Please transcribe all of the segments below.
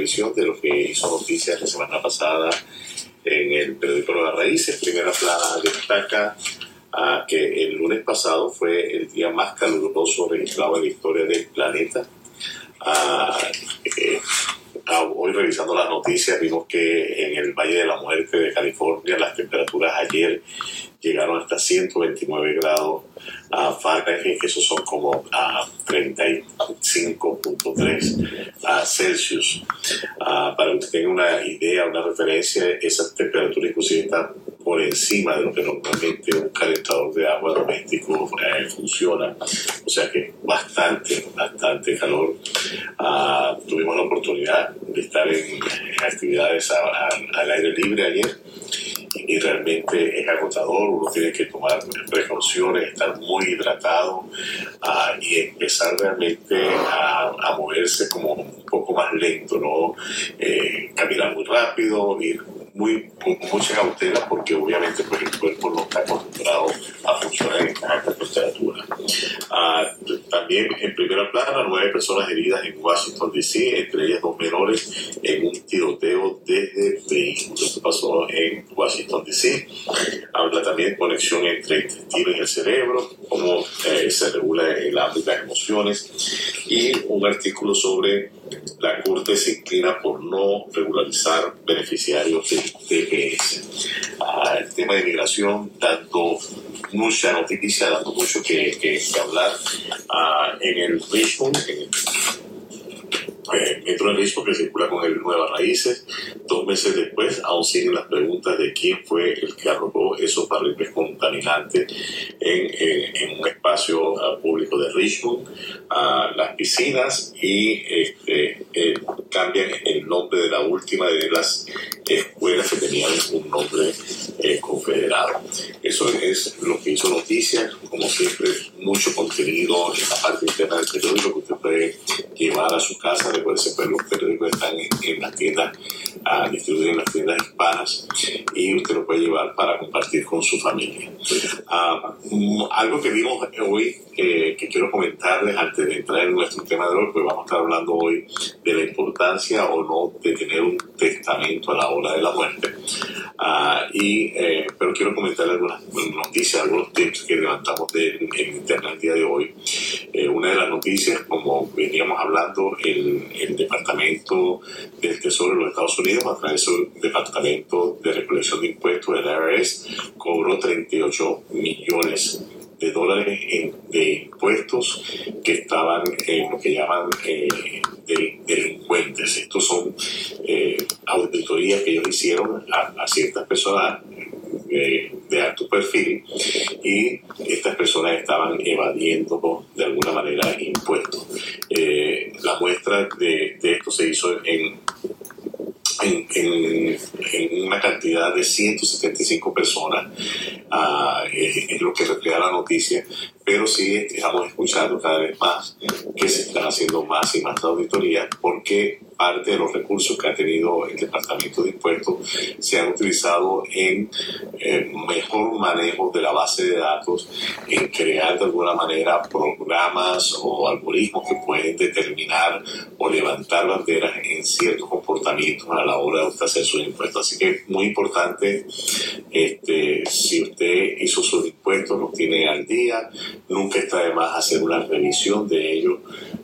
de lo que hizo noticias la semana pasada en el periódico Nuevas Raíces. Primera plana destaca a que el lunes pasado fue el día más caluroso registrado en la historia del planeta. Eh, hoy revisando las noticias vimos que en el Valle de la Muerte de California las temperaturas ayer llegaron hasta 129 grados a Fahrenheit, que esos son como a 35.3 a Celsius. para que tenga una idea, una referencia, esa temperatura inclusive está por encima de lo que normalmente un calentador de agua doméstico eh, funciona. O sea que bastante, bastante calor. Ah, tuvimos la oportunidad de estar en, actividades al aire libre ayer y realmente es agotador, uno tiene que tomar precauciones, estar muy hidratado ah, y empezar realmente a, moverse como un poco más lento, ¿no? Eh, caminar muy rápido, ir muy, con mucha cautela porque obviamente pues, el cuerpo no está acostumbrado a funcionar en alta temperatura. Ah, también en primera plana, nueve personas heridas en Washington DC, entre ellas dos menores en un tiroteo desde vehículos. Esto pasó en Washington DC. Habla también de conexión entre el intestino y el cerebro, cómo eh, se regula el ámbito de las emociones y un artículo sobre la Corte se inclina por no regularizar beneficiarios TPS. Ah, el tema de migración, dando mucha noticia, dando mucho que, hablar ah, en el Richmond, en el eh, de Risco que circula con el Nuevas Raíces. Dos meses después aún siguen las preguntas de quién fue el que arrojó esos barriles contaminantes en, en, un espacio ah, público de Richmond, a las piscinas y este, eh, cambian el nombre de la última de las escuelas que tenían un nombre eh, confederado. Eso es lo que hizo Noticias, como siempre, mucho contenido en la parte interna del periódico que usted puede llevar a su casa Recuerde pues los periódicos están en, las tiendas, uh, distribuidos en las tiendas hispanas y usted lo puede llevar para compartir con su familia. Ah, mm, algo que vimos hoy que quiero comentarles antes de entrar en nuestro tema de hoy, pues vamos a estar hablando hoy de la importancia o no de tener un testamento a la hora de la muerte. Uh, y, eh, pero quiero comentar algunas noticias, algunos tips que levantamos de, en internet el día de hoy. Eh, una de las como veníamos hablando, el, Departamento del Tesoro de los Estados Unidos, a través del Departamento de Recolección de Impuestos, el IRS, cobró 38 millones de dólares de impuestos que estaban en lo que llaman eh, delincuentes. Estos son eh, auditorías que ellos hicieron a, ciertas personas eh, de alto perfil y estas personas estaban evadiendo de alguna manera impuestos. la muestra de, esto se hizo en en, una cantidad de 175 personas, uh, lo que refleja la noticia, pero sí estamos escuchando cada vez más que se están haciendo más y más auditorías porque parte de los recursos que ha tenido el Departamento de Impuestos se han utilizado en eh, mejor manejo de la base de datos, en crear de alguna manera programas o algoritmos que pueden determinar o levantar banderas en ciertos comportamientos a la hora de hacer sus impuestos. Así que es muy importante, este, si usted hizo sus impuestos, los tiene al día, nunca está de más hacer una revisión de ellos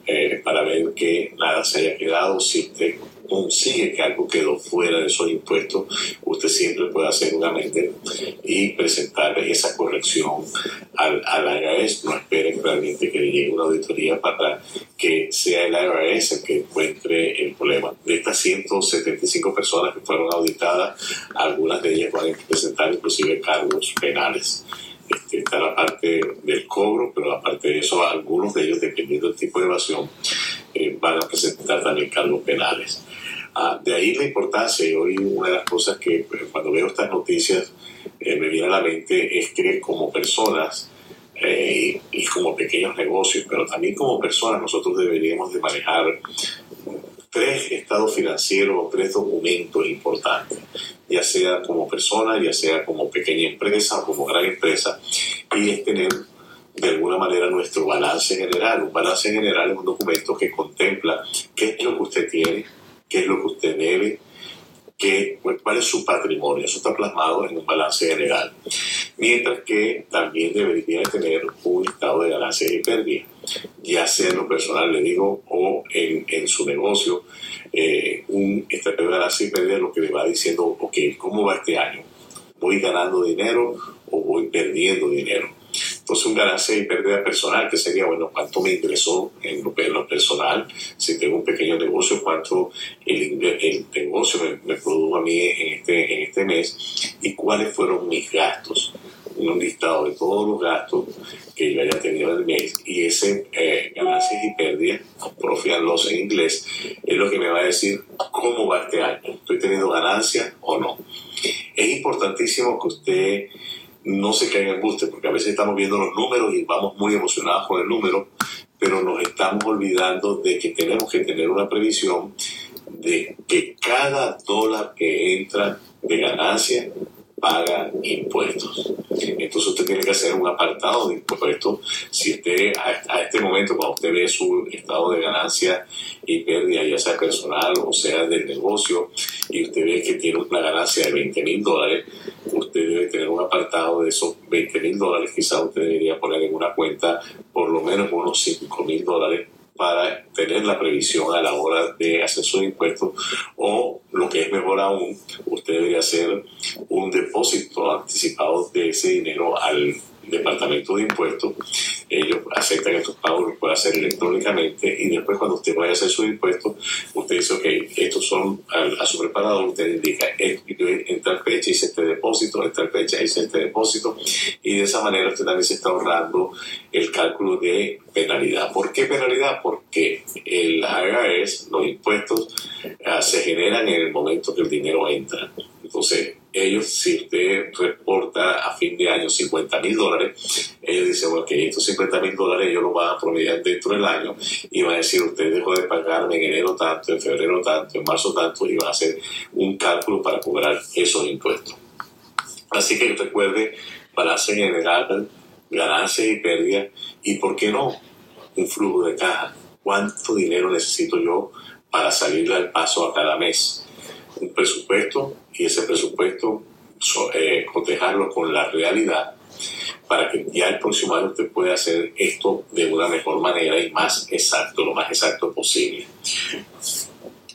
eh, para ver que nada se haya quedado. Si usted consigue que algo quedó fuera de esos impuestos, usted siempre puede hacer una mente y presentar esa corrección al, al IRS. No esperen realmente que le llegue una auditoría para que sea el IRS el que encuentre el problema. De estas 175 personas que fueron auditadas, algunas de ellas van a presentar inclusive cargos penales. Este, está la parte del cobro, pero aparte de eso, algunos de ellos, dependiendo del tipo de evasión, eh, van a presentar también cargos penales. Ah, de ahí la importancia, y hoy una de las cosas que eh, cuando veo estas noticias eh, me viene a la mente es que como personas y como pequeños negocios, pero también como personas nosotros deberíamos de manejar tres estados financieros o tres documentos importantes ya sea como persona, ya sea como pequeña empresa o como gran empresa, y es tener de alguna manera nuestro balance general. Un balance general es un documento que contempla qué es lo que usted tiene, qué es lo que usted debe, qué, cuál es su patrimonio. Eso está plasmado en un balance general. Mientras que también debería tener un estado de ganancias y pérdidas, ya sea en lo personal, le digo, o en, en su negocio, eh, un estado de ganancias y pérdidas lo que le va diciendo, ok, ¿cómo va este año? ¿Voy ganando dinero o voy perdiendo dinero? Entonces, un ganancia y pérdida personal, que sería, bueno, cuánto me ingresó en lo, personal, si tengo un pequeño negocio, cuánto el, el negocio me, produjo a mí en este, en este mes y cuáles fueron mis gastos. Un listado de todos los gastos que yo haya tenido en el mes y ese eh, ganancias y pérdidas, profit and loss en inglés, es lo que me va a decir cómo va este año. ¿Estoy teniendo ganancias o no? Es importantísimo que usted no se caiga en buste, porque a veces estamos viendo los números y vamos muy emocionados con el número, pero nos estamos olvidando de que tenemos que tener una previsión de que cada dólar que entra de ganancia paga impuestos. Entonces usted tiene que hacer un apartado de impuestos. Si usted a, este momento, cuando usted ve su estado de ganancia y pérdida, ya sea personal o sea del negocio, y usted ve que tiene una ganancia de 20 mil dólares, usted debe tener un apartado de esos 20 mil dólares. Quizás usted debería poner en una cuenta por lo menos unos 5 mil dólares para tener la previsión a la hora de hacer sus impuestos o lo que es mejor aún, usted debería hacer un depósito anticipado de ese dinero al departamento de impuestos, ellos aceptan que estos pagos los puede hacer electrónicamente y después cuando usted vaya a hacer sus impuestos, usted dice, ok, estos son a, su preparador, usted indica, en tal fecha hice este depósito, en tal fecha hice este depósito y de esa manera usted también se está ahorrando el cálculo de penalidad. ¿Por qué penalidad? Porque el es los impuestos, ah, se generan en el momento que el dinero entra. Entonces, ellos, si usted reporta a fin de año 50 mil dólares, ellos dicen, ok, estos 50 mil dólares ellos los van a promediar dentro del año y van a decir, usted dejó de pagarme en enero tanto, en febrero tanto, en marzo tanto, y van a hacer un cálculo para cobrar esos impuestos. Así que recuerde, balance general, ganancias y pérdidas, y por qué no, un flujo de caja. ¿Cuánto dinero necesito yo para salir al paso a cada mes? Un presupuesto y ese presupuesto eh, cotejarlo con la realidad para que ya el próximo año usted pueda hacer esto de una mejor manera y más exacto, lo más exacto posible.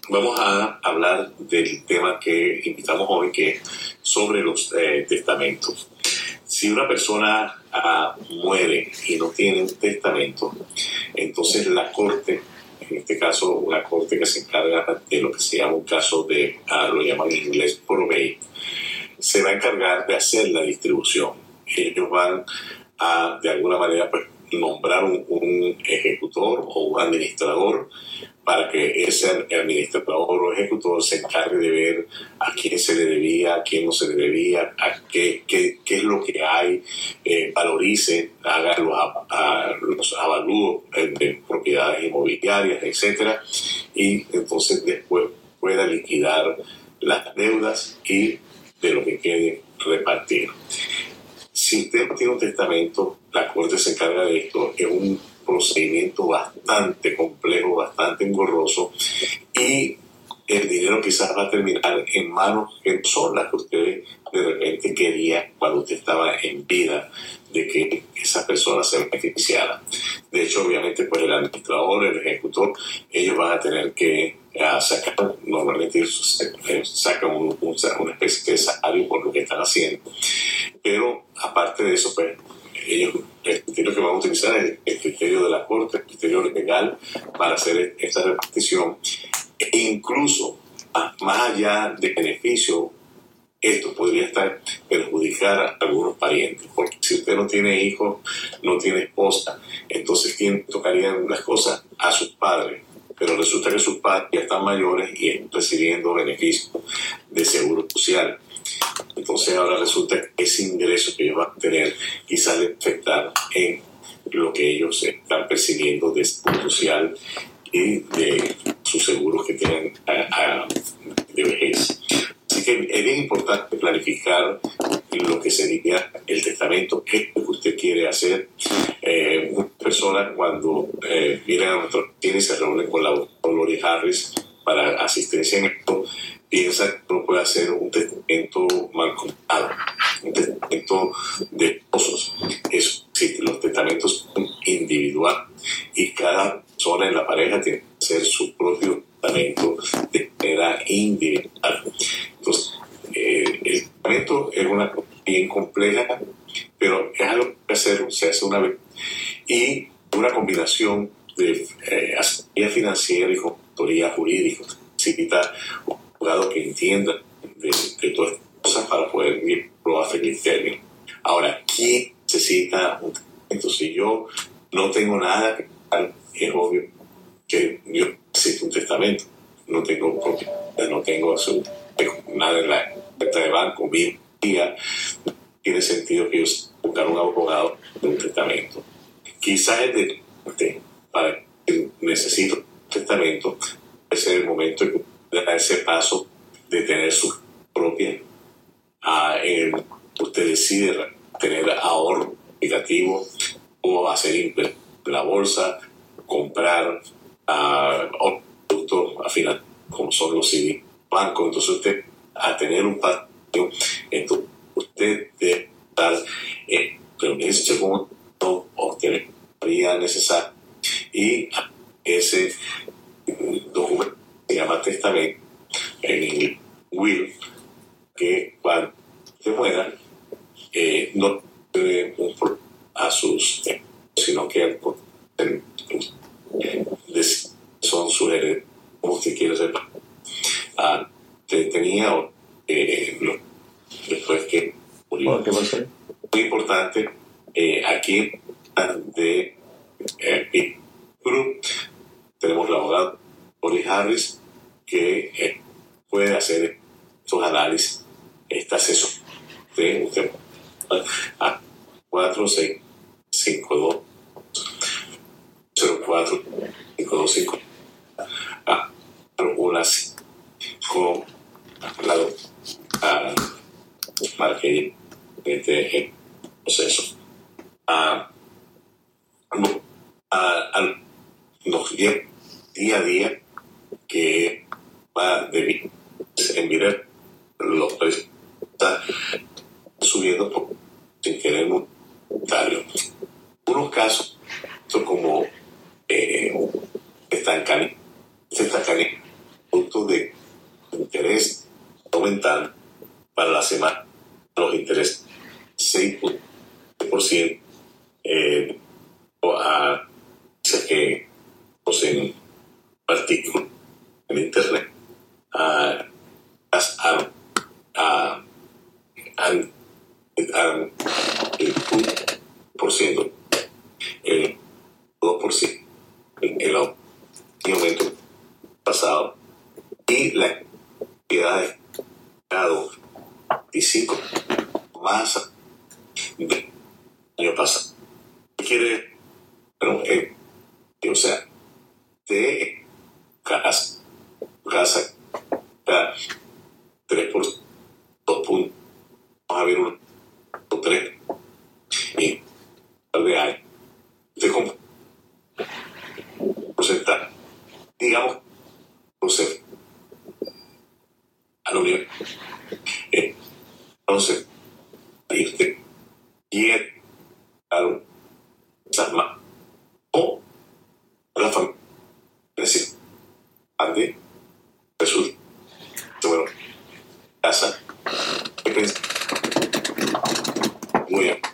Vamos a hablar del tema que invitamos hoy, que es sobre los eh, testamentos. Si una persona ah, muere y no tiene un testamento, entonces la corte en este caso una corte que se encarga de lo que se llama un caso de, ah, lo llaman en inglés probate, se va a encargar de hacer la distribución. Ellos van a, de alguna manera, pues, nombrar un, ejecutor o un administrador para que ese administrador o ejecutor se encargue de ver a quién se le debía, a quién no se le debía, a qué, qué, qué es lo que hay, eh, valorice, haga los, a, los avalúos de propiedades inmobiliarias, etcétera, y entonces después pueda liquidar las deudas y de lo que quede repartir. Si usted tiene un testamento, la Corte se encarga de esto. Es un procedimiento bastante complejo, bastante engorroso y el dinero quizás va a terminar en manos que son las que usted de repente quería cuando usted estaba en vida de que esa persona se beneficiara. De hecho, obviamente, pues el administrador, el ejecutor, ellos van a tener que eh, sacar, normalmente sacan un, una especie de salario por lo que están haciendo. Pero aparte de eso, pues ellos el criterio que van a utilizar es el criterio de la Corte, el criterio legal para hacer esta repartición. E incluso, más allá de beneficio, esto podría estar perjudicar a algunos parientes, porque si usted no tiene hijos, no tiene esposa, entonces ¿quién tocaría las cosas? A sus padres. Pero resulta que sus padres ya están mayores y están recibiendo beneficios de seguro social. Entonces ahora resulta que ese ingreso que ellos van a tener quizás les afectar en lo que ellos están percibiendo de seguro social y de sus seguros que tienen de vejez. Así que es bien importante planificar lo que sería el testamento, qué es lo que usted quiere hacer. Eh, muchas personas cuando eh, vienen a nuestro y se reúnen con la doctora Lori Harris, para asistencia en piensa que uno puede hacer un testamento mal contado, un testamento de esposos. Es decir, los testamentos son individual y cada persona en la pareja tiene que hacer su propio testamento de manera individual. Entonces, eh, el testamento es una cosa bien compleja, pero es algo que hacer, se hace una vez. Y una combinación de eh, asesoría financiera y consultoría jurídica. Necesita un abogado que entienda de, todas estas cosas para poder llevarlo a feliz término. Ahora, ¿quién necesita un testamento? Si yo no tengo nada que dar, es obvio que yo necesito un testamento. No tengo propiedad, no tengo nada en la cuenta de banco, mi día. Tiene sentido que yo buscar un abogado de un testamento. Quizás es de, para que necesito un testamento, es el momento de dar ese paso de tener su propia. Ah, en, usted decide tener ahorro negativo o hacer la bolsa, comprar uh, productos a final, como son los bancos. Entonces, usted, a tener un patio, entonces usted debe estar en reunirse con o tener la necesaria y ese documento se llama testamento en will que cuando se muera eh, no tiene un a sus sino que son sus herederos como usted quiere sepa ah, tenía eh, después que murió. Muy importante eh, aquí de eh, tenemos la abogada Oli Harris que eh, puede hacer estos análisis, este acceso de usted a 4, 6, 5, 2, 0, 4, 5, 2, 5, a con la para que este el proceso. A, a, a, nos lleva día a día que va de en los precios está subiendo por, sin querer monetario. Unos casos como eh, estancamiento, estancamiento, producto de interés aumentando para la semana, los intereses 6% eh, a que poseen artículos en internet a, a, a, a, el por ciento, el 2% en el aumento pasado y la cantidad de dado 25 más del año pasado. ¿Qué quiere? Bueno, eh, o sea, de casa, casa, 3 por 2 puntos, vamos a ver uno, 3, y hay, usted compra, porcentaje, digamos, procede a la unión. Entonces, ahí usted quiere algo, más, o la familia, es decir, ande, resulta, bueno, casa. Muy bien.